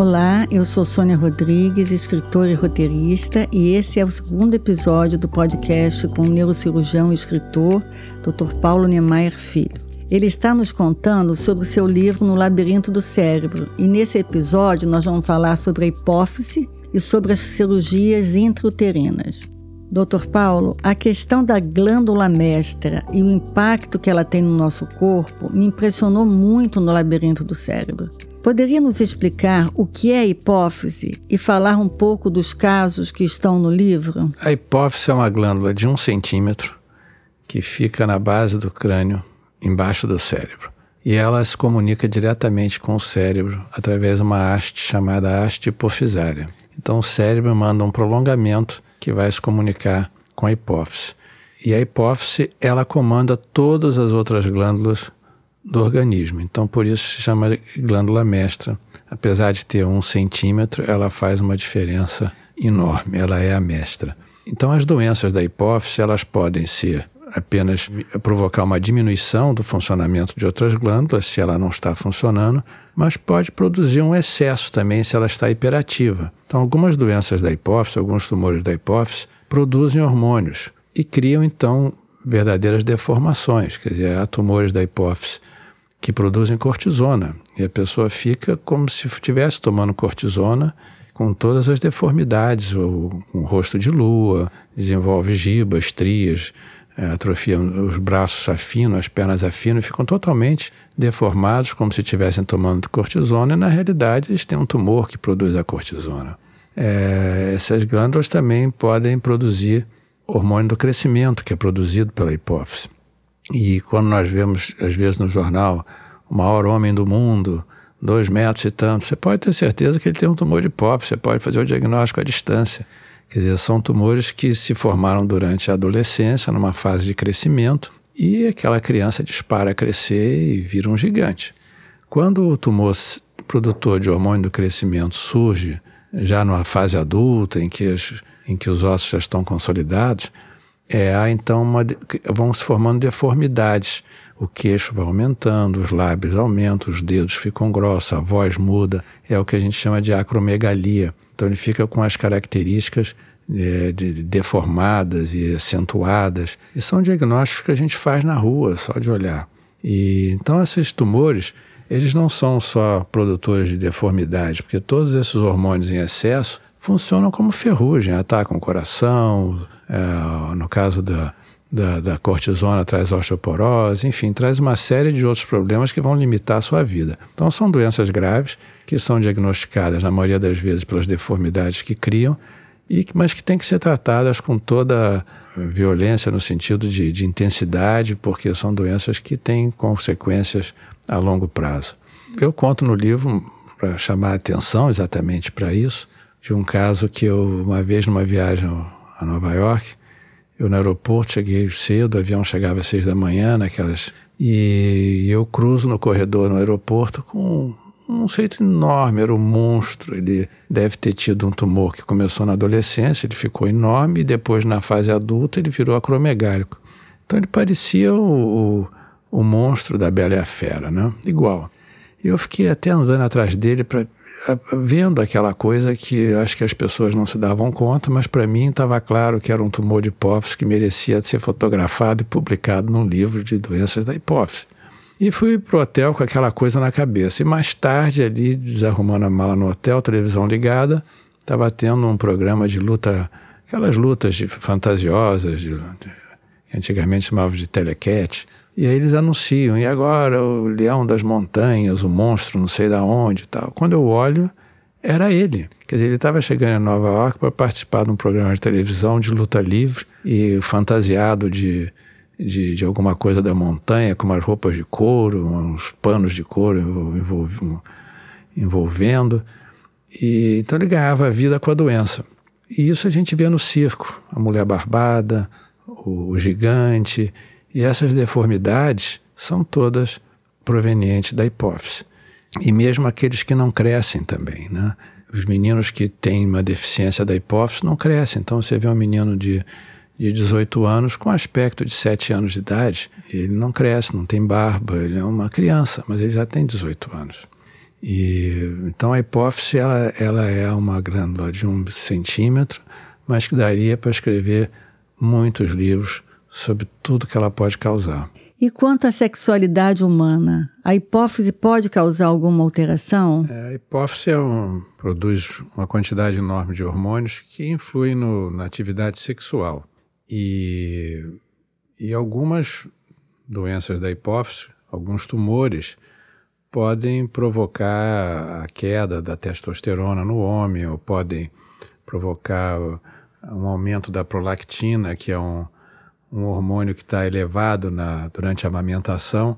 Olá, eu sou Sônia Rodrigues, escritora e roteirista, e esse é o segundo episódio do podcast com o neurocirurgião e escritor Dr. Paulo Niemeyer Filho. Ele está nos contando sobre o seu livro No Labirinto do Cérebro, e nesse episódio nós vamos falar sobre a hipófise e sobre as cirurgias intrauterinas. Dr. Paulo, a questão da glândula mestra e o impacto que ela tem no nosso corpo me impressionou muito no labirinto do cérebro. Poderia nos explicar o que é hipófise e falar um pouco dos casos que estão no livro? A hipófise é uma glândula de um centímetro que fica na base do crânio, embaixo do cérebro. E ela se comunica diretamente com o cérebro através de uma haste chamada haste hipofisária. Então o cérebro manda um prolongamento que vai se comunicar com a hipófise. E a hipófise, ela comanda todas as outras glândulas do organismo. Então, por isso se chama glândula mestra. Apesar de ter um centímetro, ela faz uma diferença enorme. Ela é a mestra. Então, as doenças da hipófise, elas podem ser apenas provocar uma diminuição do funcionamento de outras glândulas, se ela não está funcionando, mas pode produzir um excesso também se ela está hiperativa. Então, algumas doenças da hipófise, alguns tumores da hipófise, produzem hormônios e criam, então, verdadeiras deformações. Quer dizer, há tumores da hipófise que produzem cortisona. E a pessoa fica como se estivesse tomando cortisona com todas as deformidades, o, rosto de lua, desenvolve gibas, estrias, é, atrofia os braços afinam, as pernas afinam, ficam totalmente deformados, como se estivessem tomando cortisona, e na realidade eles têm um tumor que produz a cortisona. É, essas glândulas também podem produzir hormônio do crescimento, que é produzido pela hipófise. E quando nós vemos, às vezes, no jornal, o maior homem do mundo, dois metros e tanto, você pode ter certeza que ele tem um tumor de hipófise, você pode fazer o diagnóstico à distância. Quer dizer, são tumores que se formaram durante a adolescência, numa fase de crescimento, e aquela criança dispara a crescer e vira um gigante. Quando o tumor produtor de hormônio do crescimento surge já numa fase adulta, em que, as, em que os ossos já estão consolidados, é, há então uma, vão se formando deformidades. O queixo vai aumentando, os lábios aumentam, os dedos ficam grossos, a voz muda. É o que a gente chama de acromegalia. Então ele fica com as características é, de, deformadas e acentuadas. E são diagnósticos que a gente faz na rua, só de olhar. E então esses tumores, eles não são só produtores de deformidade, porque todos esses hormônios em excesso funcionam como ferrugem, atacam o coração, é, no caso da, da, da, cortisona traz osteoporose, enfim, traz uma série de outros problemas que vão limitar a sua vida. Então, são doenças graves que são diagnosticadas, na maioria das vezes, pelas deformidades que criam, e, mas que têm que ser tratadas com toda violência no sentido de, de intensidade, porque são doenças que têm consequências a longo prazo. Eu conto no livro, para chamar a atenção exatamente para isso, de um caso que eu, uma vez numa viagem a Nova York. Eu no aeroporto cheguei cedo, o avião chegava às seis da manhã, naquelas. E eu cruzo no corredor no aeroporto com um jeito enorme, era um monstro. Ele deve ter tido um tumor que começou na adolescência, ele ficou enorme e depois, na fase adulta, ele virou acromegálico. Então ele parecia o, o, o monstro da Bela e a Fera, né? Igual. E eu fiquei até andando atrás dele para vendo aquela coisa que acho que as pessoas não se davam conta, mas para mim estava claro que era um tumor de hipófise que merecia ser fotografado e publicado num livro de doenças da hipófise. E fui pro hotel com aquela coisa na cabeça. E mais tarde, ali, desarrumando a mala no hotel, televisão ligada, estava tendo um programa de luta, aquelas lutas de, fantasiosas, de, antigamente chamavam de telequete. E aí eles anunciam, e agora o leão das montanhas, o monstro não sei da onde e tal. Quando eu olho, era ele. Quer dizer, ele estava chegando em Nova York para participar de um programa de televisão de luta livre e fantasiado de, de, de alguma coisa da montanha, com umas roupas de couro, uns panos de couro envolvendo. E, então ele ganhava a vida com a doença. E isso a gente vê no circo. A mulher barbada, o, o gigante e essas deformidades são todas provenientes da hipófise. E mesmo aqueles que não crescem também, né? Os meninos que têm uma deficiência da hipófise não crescem. Então você vê um menino de, de 18 anos com aspecto de 7 anos de idade. Ele não cresce, não tem barba, ele é uma criança, mas ele já tem 18 anos. E, então a hipófise ela, ela é uma glândula de um centímetro, mas que daria para escrever muitos livros sobre tudo que ela pode causar. E quanto à sexualidade humana, a hipófise pode causar alguma alteração? É, a hipófise é um, produz uma quantidade enorme de hormônios que influem no, na atividade sexual. E, e algumas doenças da hipófise, alguns tumores, podem provocar a queda da testosterona no homem, ou podem provocar um aumento da prolactina, que é um, um hormônio que está elevado na, durante a amamentação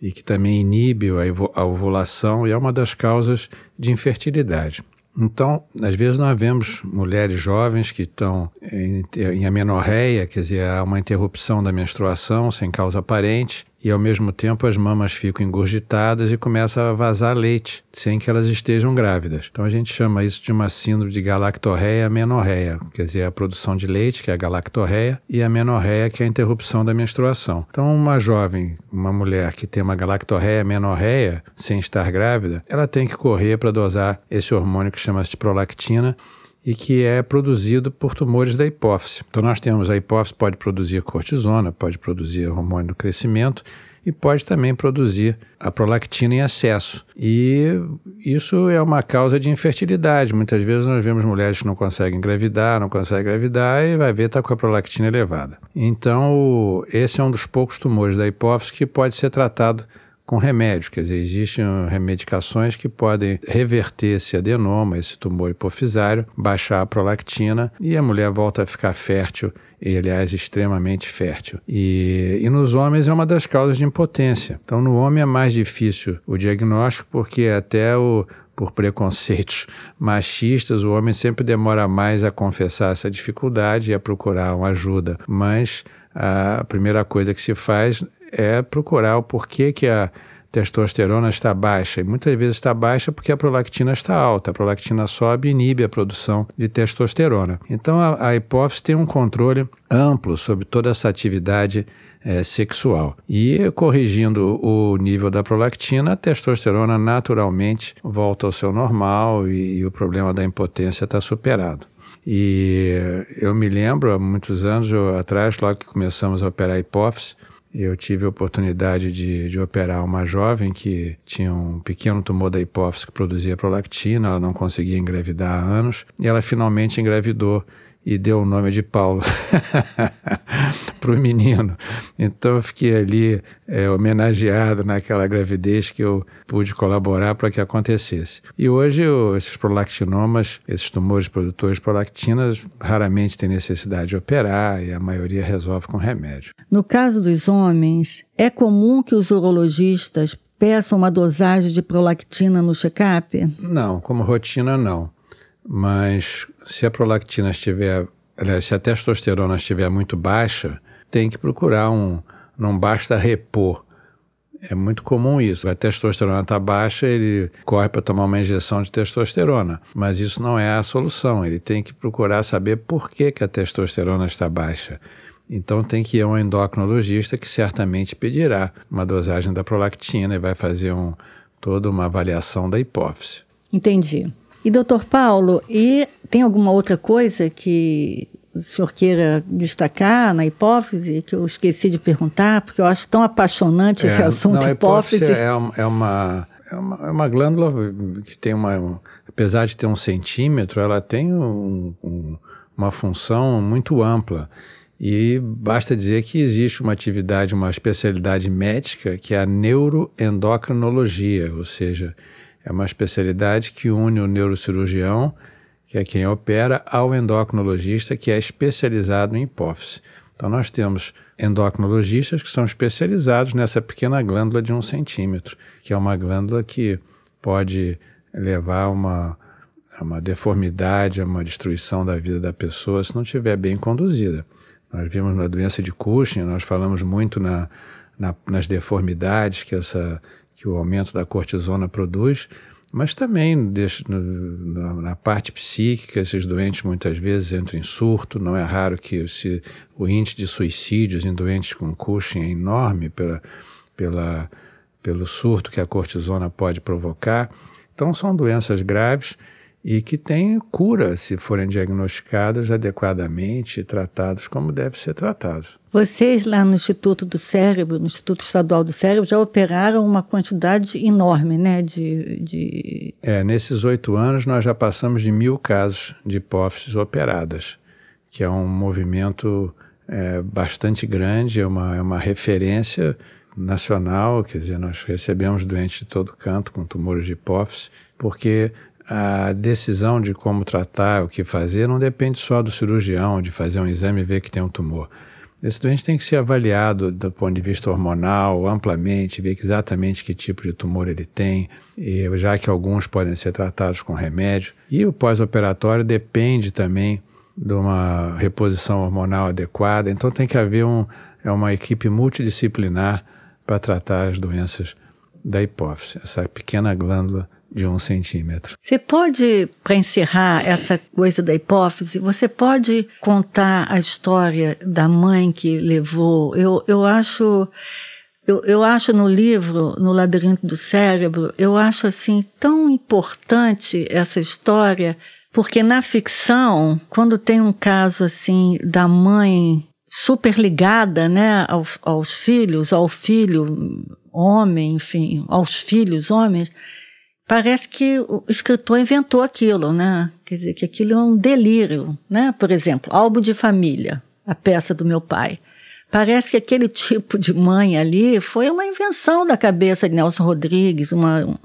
e que também inibe a ovulação e é uma das causas de infertilidade. Então, às vezes nós vemos mulheres jovens que estão em, em amenorreia, quer dizer, há uma interrupção da menstruação sem causa aparente, e ao mesmo tempo as mamas ficam engurgitadas e começa a vazar leite sem que elas estejam grávidas. Então a gente chama isso de uma síndrome de galactorreia amenorreia, quer dizer, a produção de leite, que é a galactorreia, e a amenorreia, que é a interrupção da menstruação. Então uma jovem, uma mulher que tem uma galactorreia amenorreia sem estar grávida, ela tem que correr para dosar esse hormônio que chama-se prolactina e que é produzido por tumores da hipófise. Então nós temos a hipófise pode produzir cortisona, pode produzir hormônio do crescimento e pode também produzir a prolactina em excesso. E isso é uma causa de infertilidade. Muitas vezes nós vemos mulheres que não conseguem engravidar, não conseguem engravidar e vai ver está com a prolactina elevada. Então, esse é um dos poucos tumores da hipófise que pode ser tratado com remédio, quer dizer, existem remedicações que podem reverter esse adenoma, esse tumor hipofisário, baixar a prolactina e a mulher volta a ficar fértil e, aliás, extremamente fértil. E, e nos homens é uma das causas de impotência. Então, no homem é mais difícil o diagnóstico porque até o, por preconceitos machistas, o homem sempre demora mais a confessar essa dificuldade e a procurar uma ajuda. Mas a primeira coisa que se faz é procurar o porquê que a testosterona está baixa. E muitas vezes está baixa porque a prolactina está alta. A prolactina sobe e inibe a produção de testosterona. Então a, a hipófise tem um controle amplo sobre toda essa atividade é, sexual. E corrigindo o nível da prolactina, a testosterona naturalmente volta ao seu normal e, e o problema da impotência está superado. E eu me lembro, há muitos anos atrás, logo que começamos a operar a hipófise, eu tive a oportunidade de, de, operar uma jovem que tinha um pequeno tumor da hipófise que produzia prolactina, ela não conseguia engravidar há anos, e ela finalmente engravidou e deu o nome de Paulo para o menino. Então eu fiquei ali é, homenageado naquela gravidez que eu pude colaborar para que acontecesse. E hoje eu, esses prolactinomas, esses tumores produtores de prolactinas, raramente têm necessidade de operar e a maioria resolve com remédio. No caso dos homens, é comum que os urologistas peçam uma dosagem de prolactina no check-up? Não, como rotina não. Mas se a prolactina estiver, aliás, se a testosterona estiver muito baixa, tem que procurar um. Não basta repor. É muito comum isso. A testosterona está baixa, ele corre para tomar uma injeção de testosterona. Mas isso não é a solução. Ele tem que procurar saber por que, que a testosterona está baixa. Então tem que ir a um endocrinologista que certamente pedirá uma dosagem da prolactina e vai fazer um, toda uma avaliação da hipófise. Entendi. E doutor Paulo, e tem alguma outra coisa que o senhor queira destacar na hipófise, que eu esqueci de perguntar, porque eu acho tão apaixonante é, esse assunto não, a hipófise. hipófise é, é, uma, é, uma, é uma glândula que tem uma, apesar de ter um centímetro, ela tem um, um, uma função muito ampla. E basta dizer que existe uma atividade, uma especialidade médica, que é a neuroendocrinologia, ou seja, é uma especialidade que une o neurocirurgião, que é quem opera, ao endocrinologista, que é especializado em hipófise. Então, nós temos endocrinologistas que são especializados nessa pequena glândula de um centímetro, que é uma glândula que pode levar a uma, uma deformidade, a uma destruição da vida da pessoa se não estiver bem conduzida. Nós vimos na doença de Cushing, nós falamos muito na, na, nas deformidades que essa que o aumento da cortisona produz. Mas também na, parte psíquica, esses doentes muitas vezes entram em surto. Não é raro que se, o índice de suicídios em doentes com Cushing é enorme pela, pela, pelo surto que a cortisona pode provocar. Então, são doenças graves e que têm cura se forem diagnosticadas adequadamente e tratadas como deve ser tratados. Vocês lá no Instituto do Cérebro, no Instituto Estadual do Cérebro, já operaram uma quantidade enorme, né? De, de... É, nesses oito anos nós já passamos de mil casos de hipófises operadas, que é um movimento é, bastante grande, é uma, é uma referência nacional, quer dizer, nós recebemos doentes de todo canto com tumores de hipófise, porque a decisão de como tratar, o que fazer, não depende só do cirurgião, de fazer um exame e ver que tem um tumor. Esse doente tem que ser avaliado do ponto de vista hormonal, amplamente, ver exatamente que tipo de tumor ele tem, e já que alguns podem ser tratados com remédio. E o pós-operatório depende também de uma reposição hormonal adequada, então tem que haver um, é uma equipe multidisciplinar para tratar as doenças da hipófise, essa pequena glândula de um centímetro. Você pode, para encerrar essa coisa da hipófise, você pode contar a história da mãe que levou. Eu, eu acho. Eu, eu acho no livro, no Labirinto do Cérebro, eu acho assim tão importante essa história, porque na ficção, quando tem um caso assim da mãe super ligada, né, aos, aos filhos, ao filho homem, enfim, aos filhos homens, parece que o escritor inventou aquilo, né? Quer dizer, que aquilo é um delírio, né? Por exemplo, álbum de família, a peça do meu pai. Parece que aquele tipo de mãe ali foi uma invenção da cabeça de Nelson Rodrigues, uma,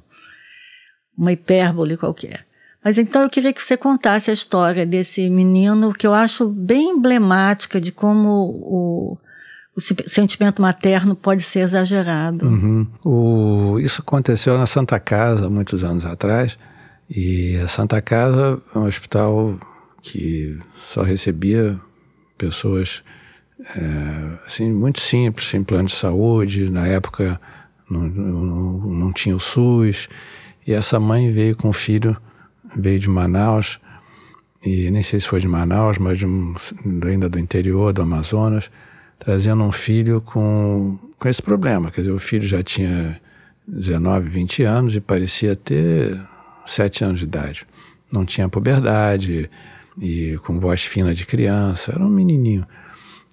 uma hipérbole qualquer. Mas então eu queria que você contasse a história desse menino, que eu acho bem emblemática de como o, o sentimento materno pode ser exagerado. Uhum. O, isso aconteceu na Santa Casa, muitos anos atrás, e a Santa Casa é um hospital que só recebia pessoas é, assim, muito simples, sem plano de saúde. Na época não, não, não tinha o SUS. E essa mãe veio com o filho, veio de Manaus, e nem sei se foi de Manaus, mas de um, ainda do interior do Amazonas trazendo um filho com, com esse problema. Quer dizer, o filho já tinha 19, 20 anos e parecia ter 7 anos de idade. Não tinha puberdade e com voz fina de criança, era um menininho.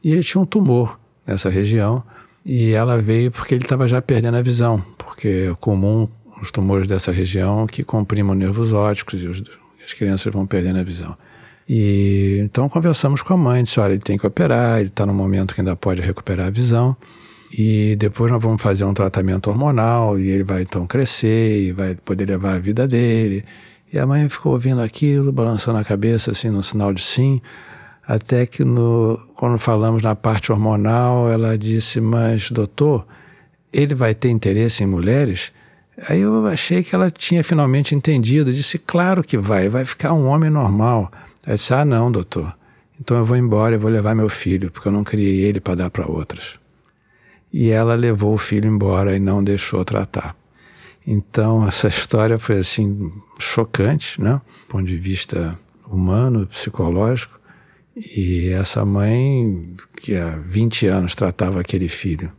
E ele tinha um tumor nessa região e ela veio porque ele estava já perdendo a visão, porque é comum os tumores dessa região que comprimam nervos ópticos e os, as crianças vão perdendo a visão. E então conversamos com a mãe, disse, olha, ele tem que operar, ele está no momento que ainda pode recuperar a visão. E depois nós vamos fazer um tratamento hormonal e ele vai então crescer e vai poder levar a vida dele. E a mãe ficou ouvindo aquilo, balançando a cabeça assim no sinal de sim, até que no, quando falamos na parte hormonal, ela disse: "Mas doutor, ele vai ter interesse em mulheres?" Aí eu achei que ela tinha finalmente entendido, disse: "Claro que vai, vai ficar um homem normal." Ela disse: Ah, não, doutor. Então eu vou embora, eu vou levar meu filho, porque eu não criei ele para dar para outras. E ela levou o filho embora e não deixou tratar. Então essa história foi assim chocante, né? Do ponto de vista humano, psicológico. E essa mãe, que há 20 anos tratava aquele filho,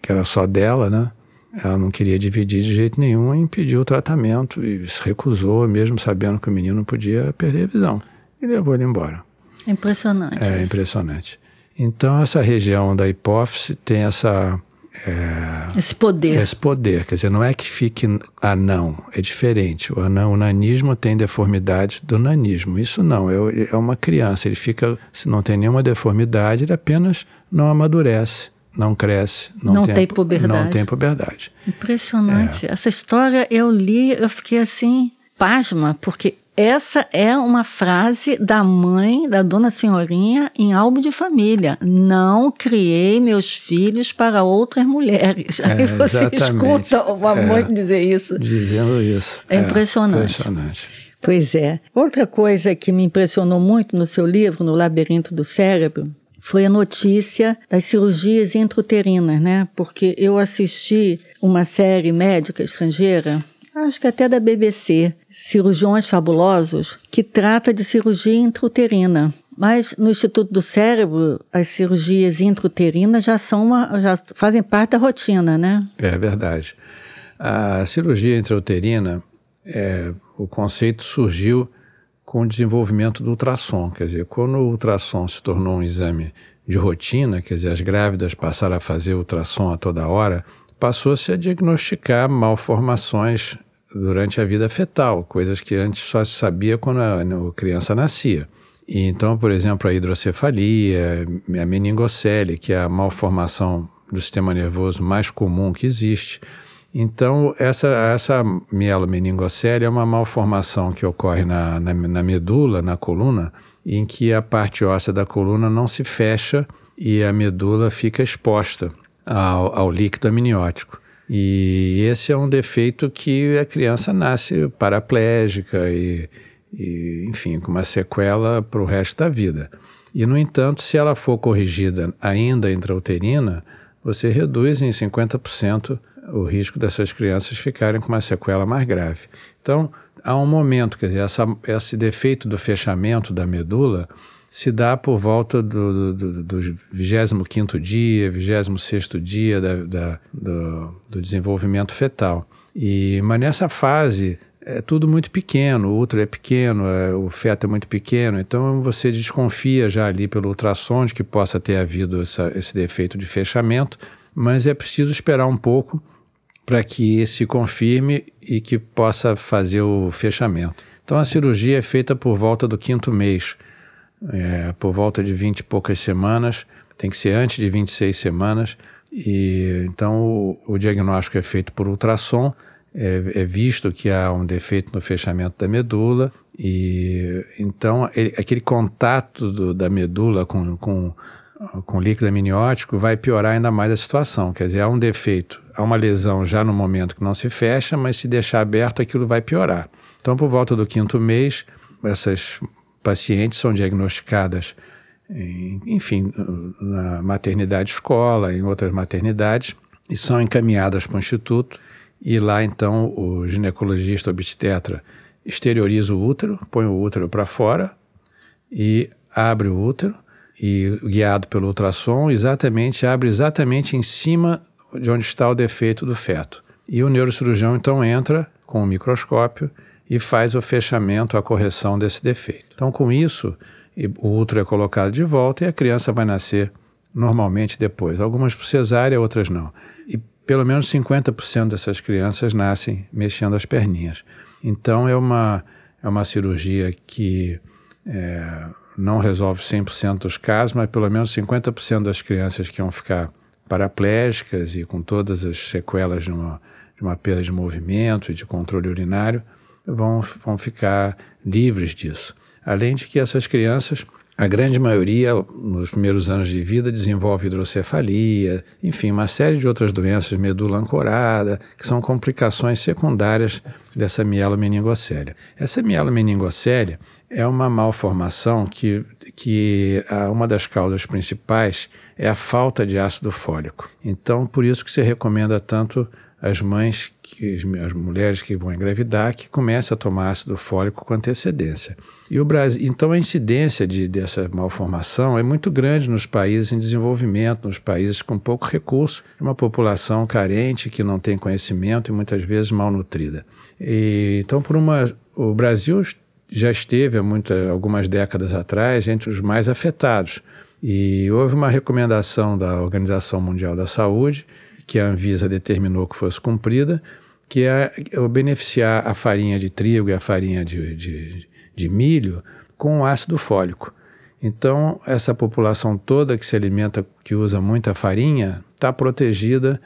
que era só dela, né? Ela não queria dividir de jeito nenhum e impediu o tratamento e se recusou, mesmo sabendo que o menino podia perder a visão. E levou ele embora. Impressionante. É isso. impressionante. Então, essa região da hipófise tem essa. É, esse poder. Esse poder. Quer dizer, não é que fique anão, é diferente. O, anão, o nanismo tem deformidade do nanismo. Isso não, é, é uma criança. Ele fica, se não tem nenhuma deformidade, ele apenas não amadurece não cresce, não, não tem, tem puberdade. Não tem puberdade. Impressionante. É. Essa história eu li, eu fiquei assim, pasma, porque essa é uma frase da mãe da dona Senhorinha em álbum de família. Não criei meus filhos para outras mulheres. É, Aí você escuta uma é, mãe dizer isso. Dizendo isso. É, impressionante. impressionante. Pois é. Outra coisa que me impressionou muito no seu livro, No Labirinto do Cérebro, foi a notícia das cirurgias intrauterinas, né? Porque eu assisti uma série médica estrangeira acho que até da BBC, Cirurgiões Fabulosos, que trata de cirurgia intrauterina. Mas no Instituto do Cérebro, as cirurgias intrauterinas já são uma, já fazem parte da rotina, né? É verdade. A cirurgia intrauterina, é, o conceito surgiu com o desenvolvimento do ultrassom. Quer dizer, quando o ultrassom se tornou um exame de rotina, quer dizer, as grávidas passaram a fazer ultrassom a toda hora, passou-se a diagnosticar malformações durante a vida fetal, coisas que antes só se sabia quando a criança nascia. E então, por exemplo, a hidrocefalia, a meningocele, que é a malformação do sistema nervoso mais comum que existe. Então, essa, essa mielomeningocele é uma malformação que ocorre na, na, na medula, na coluna, em que a parte óssea da coluna não se fecha e a medula fica exposta ao, ao líquido amniótico. E esse é um defeito que a criança nasce paraplégica e e, enfim, com uma sequela para o resto da vida. E, no entanto, se ela for corrigida ainda intrauterina, você reduz em 50% o risco dessas crianças ficarem com uma sequela mais grave. Então, há um momento, quer dizer, essa, esse defeito do fechamento da medula se dá por volta do, do, do, do 25º dia, 26º dia da, da, do, do desenvolvimento fetal. E, mas nessa fase é tudo muito pequeno, o útero é pequeno, é, o feto é muito pequeno, então você desconfia já ali pelo ultrassom de que possa ter havido essa, esse defeito de fechamento, mas é preciso esperar um pouco para que se confirme e que possa fazer o fechamento. Então a cirurgia é feita por volta do quinto mês, é, por volta de 20 e poucas semanas, tem que ser antes de 26 semanas, e então o, o diagnóstico é feito por ultrassom é, é, visto que há um defeito no fechamento da medula e então ele, aquele contato do, da medula com, com, com líquido amniótico vai piorar ainda mais a situação. Quer dizer, há um defeito, há uma lesão já no momento que não se fecha, mas se deixar aberto aquilo vai piorar. Então, por volta do quinto mês, essas pacientes são diagnosticadas, em, enfim, na maternidade escola, em outras maternidades, e são encaminhadas para o instituto e lá então o ginecologista obstetra exterioriza o útero, põe o útero para fora e abre o útero e guiado pelo ultrassom, exatamente abre exatamente em cima de onde está o defeito do feto. E o neurocirurgião então entra com o microscópio e faz o fechamento, a correção desse defeito. Então, com isso, o útero é colocado de volta e a criança vai nascer normalmente depois. Algumas por cesárea, outras não. E pelo menos 50% dessas crianças nascem mexendo as perninhas. Então é uma, é uma cirurgia que é, não resolve 100% dos casos, mas pelo menos 50% das crianças que vão ficar paraplégicas e com todas as sequelas de uma, de uma perda de movimento e de controle urinário vão, vão ficar livres disso. Além de que essas crianças a grande maioria, nos primeiros anos de vida, desenvolve hidrocefalia, enfim, uma série de outras doenças, medula ancorada, que são complicações secundárias dessa mielomeningocélia. Essa mielomeningocélia é uma malformação que, que uma das causas principais é a falta de ácido fólico. Então, por isso que se recomenda tanto as mães, que, as mulheres que vão engravidar, que comecem a tomar ácido fólico com antecedência. E o Brasil, então a incidência de, dessa malformação é muito grande nos países em desenvolvimento, nos países com pouco recurso, uma população carente que não tem conhecimento e muitas vezes malnutrida. E, então, por uma, o Brasil já esteve há muita, algumas décadas atrás entre os mais afetados. E houve uma recomendação da Organização Mundial da Saúde que a Anvisa determinou que fosse cumprida, que é beneficiar a farinha de trigo e a farinha de, de, de milho com ácido fólico. Então, essa população toda que se alimenta, que usa muita farinha, está protegida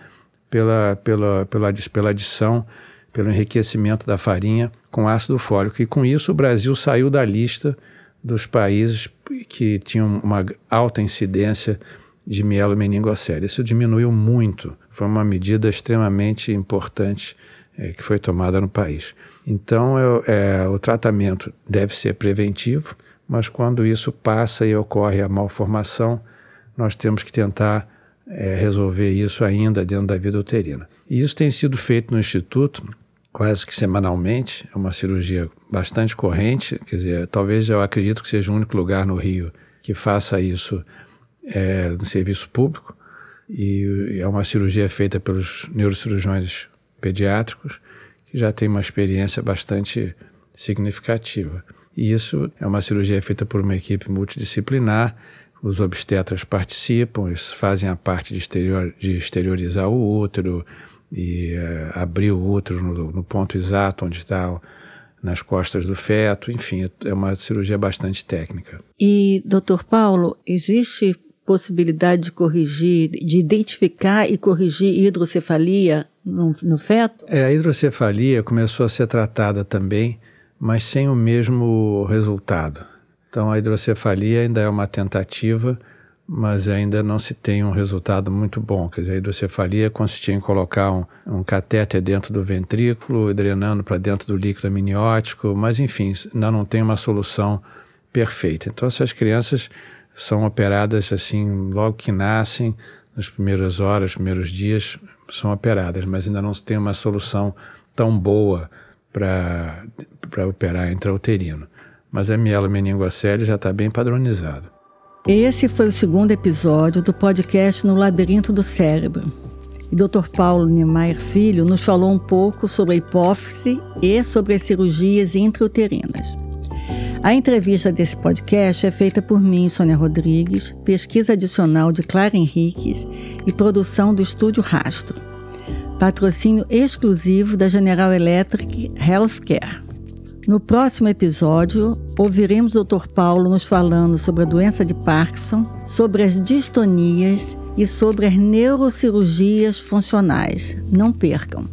pela, pela, pela, pela adição, pelo enriquecimento da farinha com ácido fólico. E com isso, o Brasil saiu da lista dos países que tinham uma alta incidência de mielomeningocele. Isso diminuiu muito. Foi uma medida extremamente importante é, que foi tomada no país. Então, é, o tratamento deve ser preventivo, mas quando isso passa e ocorre a malformação, nós temos que tentar é, resolver isso ainda dentro da vida uterina. E isso tem sido feito no Instituto quase que semanalmente. É uma cirurgia bastante corrente, quer dizer, talvez eu acredito que seja o único lugar no Rio que faça isso é, no serviço público. E é uma cirurgia feita pelos neurocirurgiões pediátricos que já tem uma experiência bastante significativa. E isso é uma cirurgia feita por uma equipe multidisciplinar. Os obstetras participam, eles fazem a parte de, exterior, de exteriorizar o útero e uh, abrir o útero no, no ponto exato onde está nas costas do feto, enfim, é uma cirurgia bastante técnica. E, doutor Paulo, existe possibilidade de corrigir, de identificar e corrigir hidrocefalia no, no feto? É, a hidrocefalia começou a ser tratada também, mas sem o mesmo resultado. Então, a hidrocefalia ainda é uma tentativa, mas ainda não se tem um resultado muito bom. Quer dizer, a hidrocefalia consistia em colocar um, um catéter dentro do ventrículo, drenando para dentro do líquido amniótico, mas enfim, ainda não tem uma solução perfeita. Então, essas crianças são operadas assim logo que nascem, nas primeiras horas, primeiros dias, são operadas, mas ainda não se tem uma solução tão boa para operar intrauterino. Mas a mielomeningocele já está bem padronizado. Esse foi o segundo episódio do podcast No Labirinto do Cérebro. E Dr. Paulo Niemeyer Filho nos falou um pouco sobre a hipófise e sobre as cirurgias intrauterinas. A entrevista desse podcast é feita por mim, Sônia Rodrigues, pesquisa adicional de Clara Henriques e produção do Estúdio Rastro. Patrocínio exclusivo da General Electric Healthcare. No próximo episódio, ouviremos o Dr. Paulo nos falando sobre a doença de Parkinson, sobre as distonias e sobre as neurocirurgias funcionais. Não percam!